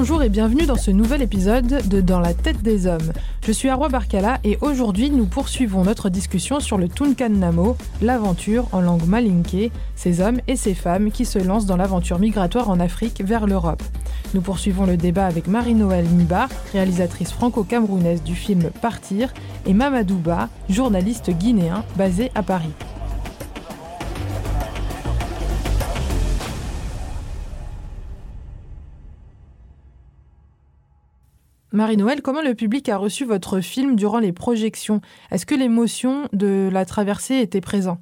Bonjour et bienvenue dans ce nouvel épisode de Dans la tête des hommes. Je suis Arwa Barkala et aujourd'hui nous poursuivons notre discussion sur le Tunkan Namo, l'aventure en langue malinké, ces hommes et ces femmes qui se lancent dans l'aventure migratoire en Afrique vers l'Europe. Nous poursuivons le débat avec Marie-Noël Nibar, réalisatrice franco-camerounaise du film Partir, et Mamadouba, journaliste guinéen basé à Paris. Marie-Noël, comment le public a reçu votre film durant les projections? Est-ce que l'émotion de la traversée était présente?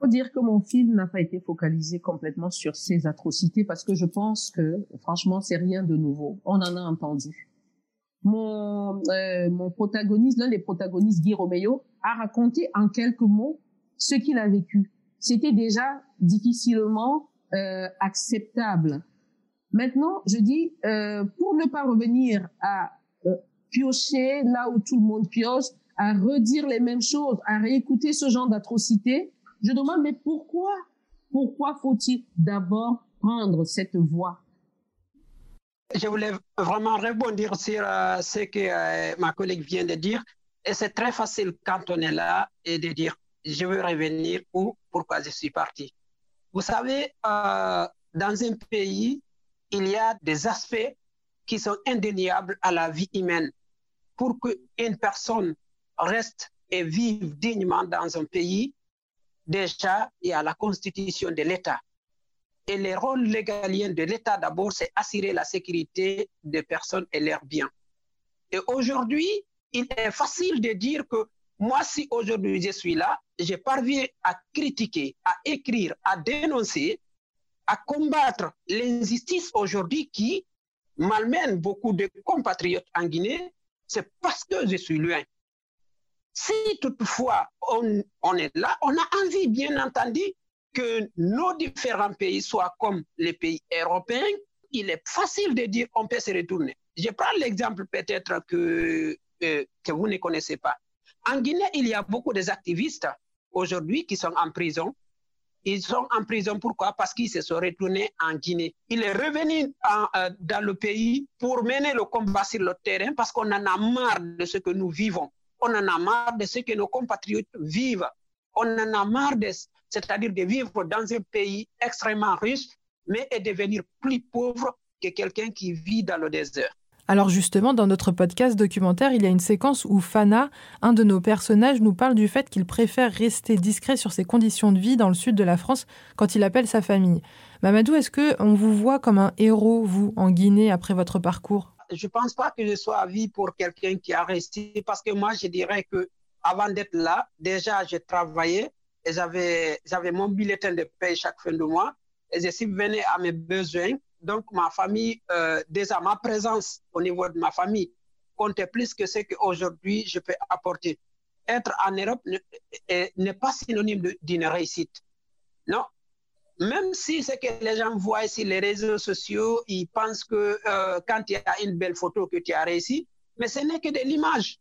Faut dire que mon film n'a pas été focalisé complètement sur ces atrocités parce que je pense que, franchement, c'est rien de nouveau. On en a entendu. Mon, euh, mon protagoniste, l'un des protagonistes, Guy Romeo, a raconté en quelques mots ce qu'il a vécu. C'était déjà difficilement euh, acceptable Maintenant, je dis, euh, pour ne pas revenir à euh, piocher là où tout le monde pioche, à redire les mêmes choses, à réécouter ce genre d'atrocité, je demande, mais pourquoi Pourquoi faut-il d'abord prendre cette voie? Je voulais vraiment rebondir sur euh, ce que ma collègue vient de dire. Et c'est très facile quand on est là et de dire, je veux revenir ou pourquoi je suis parti. Vous savez, dans un pays, il y a des aspects qui sont indéniables à la vie humaine. Pour qu'une personne reste et vive dignement dans un pays, déjà, il y a la constitution de l'État. Et le rôle légalien de l'État, d'abord, c'est assurer la sécurité des personnes et leurs biens. Et aujourd'hui, il est facile de dire que moi, si aujourd'hui je suis là, je parviens à critiquer, à écrire, à dénoncer, à combattre l'injustice aujourd'hui qui malmène beaucoup de compatriotes en Guinée, c'est parce que je suis loin. Si toutefois on, est là, on a envie, bien entendu, que nos différents pays soient comme les pays européens. Il est facile de dire on peut se retourner. Je prends l'exemple peut-être que, euh, que vous ne connaissez pas. En Guinée, il y a beaucoup d'activistes aujourd'hui qui sont en prison ils sont en prison. Pourquoi? Parce qu'ils se sont retournés en Guinée. Il est revenu euh, dans le pays pour mener le combat sur le terrain parce qu'on en a marre de ce que nous vivons. On en a marre de ce que nos compatriotes vivent. On en a marre, c'est-à-dire de vivre dans un pays extrêmement riche, mais devenir plus pauvre que quelqu'un qui vit dans le désert. Alors justement, dans notre podcast documentaire, il y a une séquence où Fana, un de nos personnages, nous parle du fait qu'il préfère rester discret sur ses conditions de vie dans le sud de la France quand il appelle sa famille. Mamadou, est-ce que on vous voit comme un héros, vous, en Guinée, après votre parcours? Je ne pense pas que je sois à vie pour quelqu'un qui a resté, parce que moi, je dirais que avant d'être là, déjà, j'ai travaillé et j'avais, mon bulletin de paie chaque fin de mois et je subvenais à mes besoins donc, ma famille, euh, déjà ma présence au niveau de ma famille comptait plus que ce qu'aujourd'hui je peux apporter. Être en Europe n'est pas synonyme d'une réussite. Non. Même si ce que les gens voient sur les réseaux sociaux, ils pensent que euh, quand il y a une belle photo que tu as réussi, mais ce n'est que de l'image.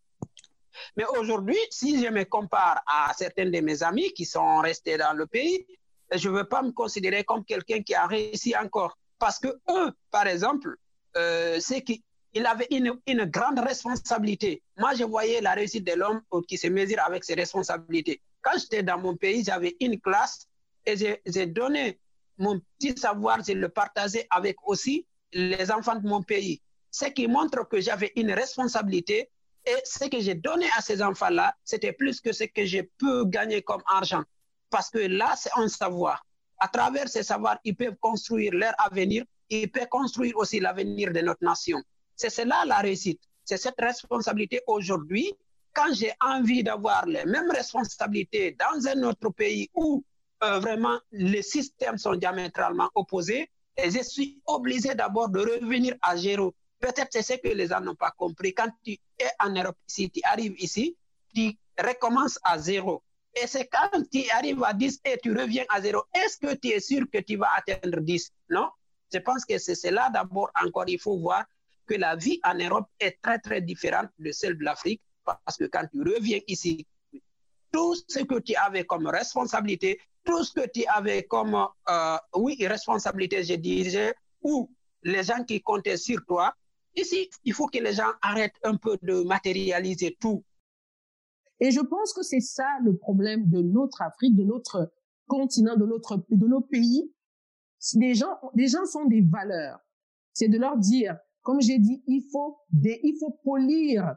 Mais aujourd'hui, si je me compare à certains de mes amis qui sont restés dans le pays, je ne veux pas me considérer comme quelqu'un qui a réussi encore. Parce que eux, par exemple, euh, c'est qu'ils avaient une, une, grande responsabilité. Moi, je voyais la réussite de l'homme qui se mesure avec ses responsabilités. Quand j'étais dans mon pays, j'avais une classe et j'ai donné mon petit savoir, je le partageais avec aussi les enfants de mon pays. Ce qui montre que j'avais une responsabilité et ce que j'ai donné à ces enfants-là, c'était plus que ce que je peux gagner comme argent. Parce que là, c'est un savoir à travers ces savoirs, ils peuvent construire leur avenir, ils peuvent construire aussi l'avenir de notre nation. C'est cela la réussite. C'est cette responsabilité aujourd'hui. Quand j'ai envie d'avoir les mêmes responsabilités dans un autre pays où euh, vraiment les systèmes sont diamétralement opposés, je suis obligé d'abord de revenir à zéro. Peut-être c'est ce que les gens n'ont pas compris. Quand tu es en Europe, si tu arrives ici, tu recommences à zéro. Et c'est quand tu arrives à 10 et tu reviens à 0, est-ce que tu es sûr que tu vas atteindre 10 Non. Je pense que c'est là d'abord encore, il faut voir que la vie en Europe est très, très différente de celle de l'Afrique parce que quand tu reviens ici, tout ce que tu avais comme responsabilité, tout ce que tu avais comme, euh, oui, responsabilité, je disais, ou les gens qui comptaient sur toi. Ici, il faut que les gens arrêtent un peu de matérialiser tout. Et je pense que c'est ça le problème de notre Afrique, de notre continent, de notre, de nos pays. Les gens, les gens sont des valeurs. C'est de leur dire, comme j'ai dit, il faut des, il faut polir,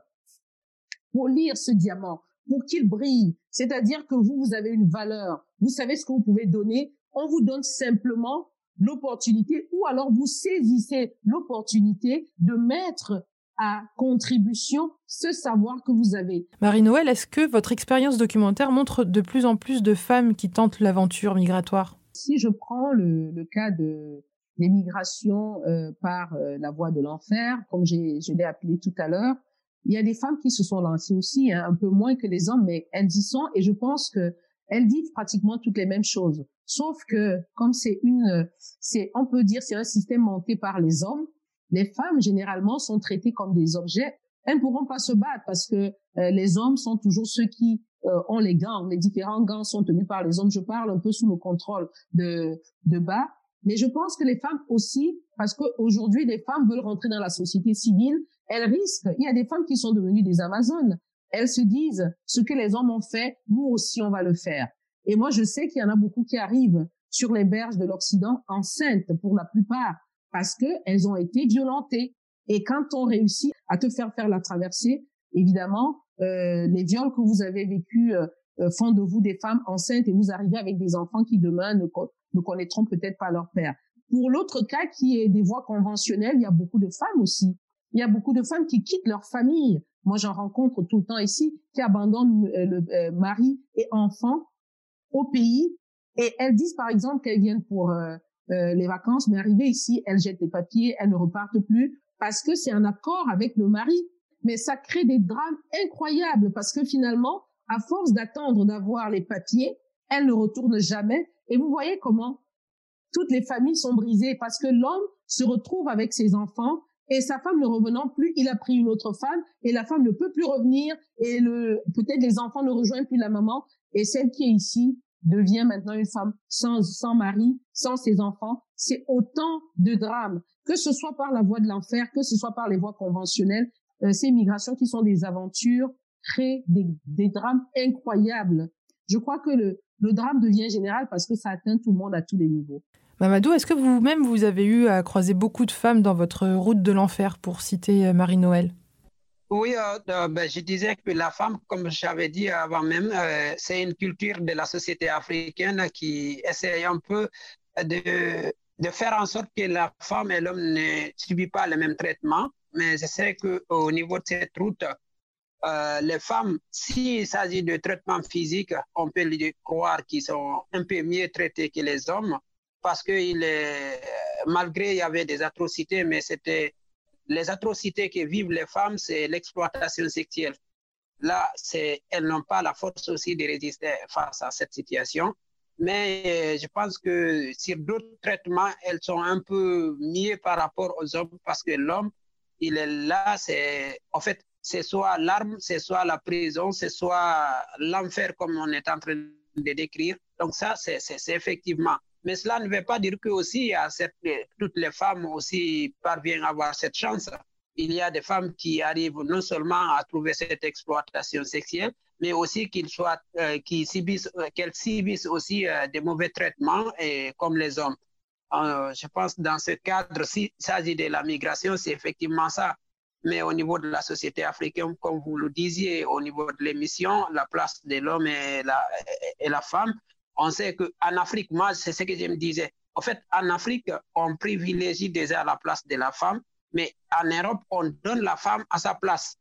polir ce diamant pour qu'il brille. C'est-à-dire que vous, vous avez une valeur. Vous savez ce que vous pouvez donner. On vous donne simplement l'opportunité ou alors vous saisissez l'opportunité de mettre à contribution ce savoir que vous avez. Marie-Noël, est-ce que votre expérience documentaire montre de plus en plus de femmes qui tentent l'aventure migratoire? Si je prends le, le cas de l'émigration euh, par euh, la voie de l'enfer, comme je l'ai appelé tout à l'heure, il y a des femmes qui se sont lancées aussi, hein, un peu moins que les hommes, mais elles y sont et je pense que elles vivent pratiquement toutes les mêmes choses. Sauf que comme c'est une, c'est, on peut dire, c'est un système monté par les hommes, les femmes généralement sont traitées comme des objets. Elles ne pourront pas se battre parce que euh, les hommes sont toujours ceux qui euh, ont les gangs. Les différents gangs sont tenus par les hommes. Je parle un peu sous le contrôle de, de bas. Mais je pense que les femmes aussi, parce qu'aujourd'hui, les femmes veulent rentrer dans la société civile, elles risquent. Il y a des femmes qui sont devenues des Amazones. Elles se disent, ce que les hommes ont fait, nous aussi, on va le faire. Et moi, je sais qu'il y en a beaucoup qui arrivent sur les berges de l'Occident enceintes pour la plupart parce qu'elles ont été violentées. Et quand on réussit à te faire faire la traversée, évidemment, euh, les viols que vous avez vécus euh, euh, font de vous des femmes enceintes et vous arrivez avec des enfants qui demain ne, connaîtront peut-être pas leur père. Pour l'autre cas qui est des voies conventionnelles, il y a beaucoup de femmes aussi. Il y a beaucoup de femmes qui quittent leur famille. Moi, j'en rencontre tout le temps ici, qui abandonnent le mari et enfants au pays et elles disent par exemple qu'elles viennent pour euh, les vacances, mais arrivée ici, elle jette les papiers, elle ne reparte plus parce que c'est un accord avec le mari. Mais ça crée des drames incroyables parce que finalement, à force d'attendre d'avoir les papiers, elle ne retourne jamais. Et vous voyez comment toutes les familles sont brisées parce que l'homme se retrouve avec ses enfants et sa femme ne revenant plus, il a pris une autre femme et la femme ne peut plus revenir et le peut-être les enfants ne rejoignent plus la maman et celle qui est ici devient maintenant une femme sans, sans mari, sans ses enfants. C'est autant de drames, que ce soit par la voie de l'enfer, que ce soit par les voies conventionnelles. Euh, ces migrations qui sont des aventures créent des, des drames incroyables. Je crois que le, le drame devient général parce que ça atteint tout le monde à tous les niveaux. Mamadou, est-ce que vous-même, vous avez eu à croiser beaucoup de femmes dans votre route de l'enfer, pour citer euh, Marie-Noël? Oui, euh, euh, ben, je disais que la femme, comme j'avais dit avant même, euh, c'est une culture de la société africaine qui essaye un peu de, de faire en sorte que la femme et l'homme ne subissent pas le même traitement. Mais je sais qu'au niveau de cette route, les femmes, s'il s'agit de traitement physique, on peut lui croire qu'ils sont un peu mieux traités que les hommes parce que malgré il y avait des atrocités, mais c'était les atrocités que vivent les femmes, c'est l'exploitation sexuelle. Là, elles n'ont pas la force aussi de résister face à cette situation. Mais euh, je pense que sur d'autres traitements, elles sont un peu mieux par rapport aux hommes parce que l'homme, il est là, c'est en fait, c'est soit l'arme, c'est soit la prison, c'est soit l'enfer comme on est en train de décrire. Donc ça, c'est effectivement mais cela ne veut pas dire que aussi toutes les femmes aussi parviennent à avoir cette chance. Il y a des femmes qui arrivent non seulement à trouver cette exploitation sexuelle, mais aussi euh, euh, qu'elles subissent aussi euh, des mauvais traitements comme les hommes. je pense dans ce cadre, s'il s'agit de la migration, c'est effectivement ça. Mais au niveau de la société africaine, comme vous le disiez, au niveau de l'émission, la place de l'homme et et la femme, on sait qu'en Afrique, moi, c'est ce que je me disais. En fait, en Afrique, on privilégie déjà la place de la femme, mais en Europe, on donne la femme à sa place.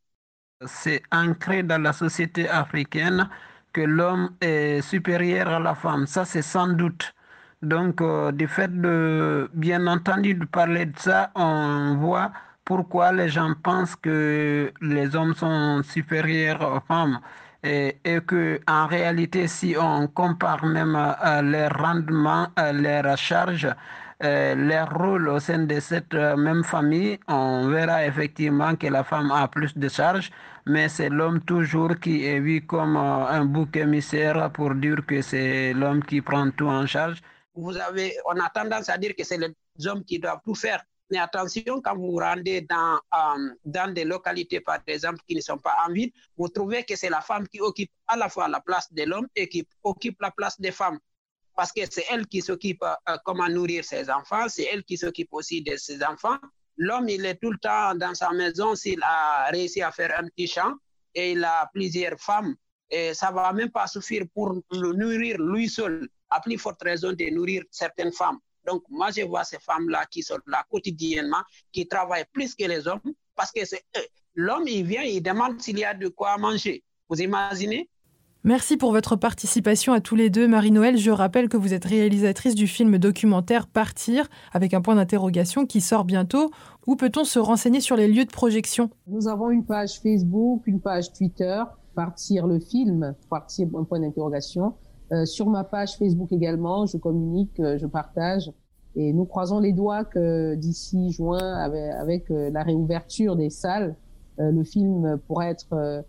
C'est ancré dans la société africaine que l'homme est supérieur à la femme. Ça, c'est sans doute. Donc, euh, du fait de, bien entendu, de parler de ça, on voit pourquoi les gens pensent que les hommes sont supérieurs aux femmes et, que en réalité, si on compare même euh, les rendements, euh, les charges, euh, les rôles au sein de cette même famille, on verra effectivement que la femme a plus de charges, mais c'est l'homme toujours qui est vu comme un bouc émissaire pour dire que c'est l'homme qui prend tout en charge. Vous avez, on a tendance à dire que c'est les hommes qui doivent tout faire, Mais attention, quand vous vous rendez dans, euh, dans des localités, par exemple, qui ne sont pas en ville, vous trouvez que c'est la femme qui occupe à la fois la place de l'homme et qui occupe la place des femmes. Parce que c'est elle qui s'occupe euh, comment nourrir ses enfants, c'est elle qui s'occupe aussi de ses enfants. L'homme, il est tout le temps dans sa maison s'il a réussi à faire un petit champ et il a plusieurs femmes. Et ça ne va même pas suffire pour le nourrir lui seul, à plus forte raison de nourrir certaines femmes. Donc, moi, je vois ces femmes-là qui sont là quotidiennement, qui travaillent plus que les hommes, parce que c'est l'homme, il vient, il demande s'il y a de quoi manger. Vous imaginez? Merci pour votre participation à tous les deux. Marie-Noël, je rappelle que vous êtes réalisatrice du film documentaire Partir, avec un point d'interrogation qui sort bientôt. Où peut-on se renseigner sur les lieux de projection? Nous avons une page Facebook, une page Twitter, Partir le film, Partir, un point d'interrogation. Euh, sur ma page Facebook également, je communique, euh, je partage. Et nous croisons les doigts que d'ici juin, avec, euh, la réouverture des salles, le film pourra être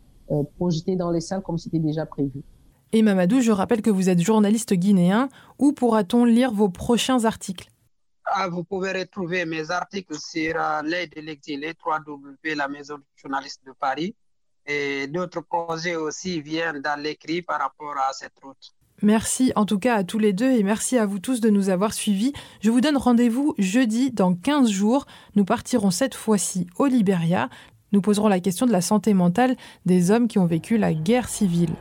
projeté dans les salles comme c'était déjà prévu. Et Mamadou, je rappelle que vous êtes journaliste guinéen. Où pourra-t-on lire vos prochains articles? Ah, Vous pouvez retrouver mes articles sur l'aide de l'exilé, 3W, la maison du journaliste de Paris. Et d'autres projets aussi viennent dans l'écrit par rapport à cette route. Merci en tout cas à tous les deux et merci à vous tous de nous avoir suivis. Je vous donne rendez-vous jeudi dans 15 jours. Nous partirons cette fois-ci au Liberia. Nous poserons la question de la santé mentale des hommes qui ont vécu la guerre civile.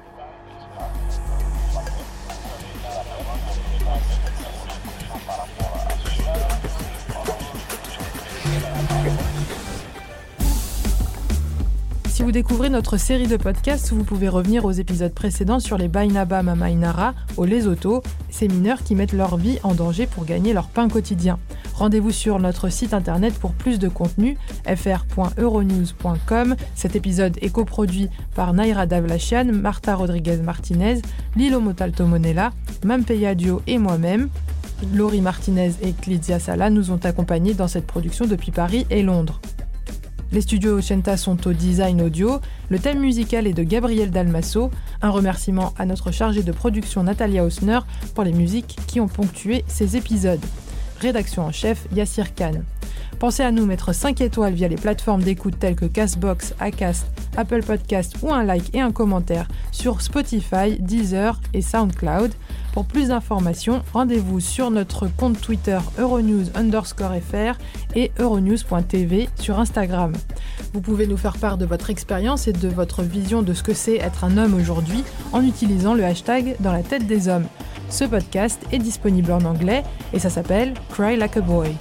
Vous découvrez notre série de podcasts, vous pouvez revenir aux épisodes précédents sur les Bainaba Mamainara au Lesotho, ces mineurs qui mettent leur vie en danger pour gagner leur pain quotidien. Rendez-vous sur notre site internet pour plus de contenu, fr.euronews.com. Cet épisode est coproduit par Naira Davlachian, Marta Rodriguez Martinez, Lilo Motalto Monella, Mampeya Dio et moi-même. Laurie Martinez et Clizia Sala nous ont accompagnés dans cette production depuis Paris et Londres. Les studios Ochenta sont au design audio. Le thème musical est de Gabriel Dalmasso. Un remerciement à notre chargée de production Natalia Hausner pour les musiques qui ont ponctué ces épisodes. Rédaction en chef Yassir Khan. Pensez à nous mettre 5 étoiles via les plateformes d'écoute telles que Castbox, Acast, Apple Podcast ou un like et un commentaire sur Spotify, Deezer et SoundCloud. Pour plus d'informations, rendez-vous sur notre compte Twitter Euronews underscore FR et euronews.tv sur Instagram. Vous pouvez nous faire part de votre expérience et de votre vision de ce que c'est être un homme aujourd'hui en utilisant le hashtag dans la tête des hommes. Ce podcast est disponible en anglais et ça s'appelle Cry Like a Boy.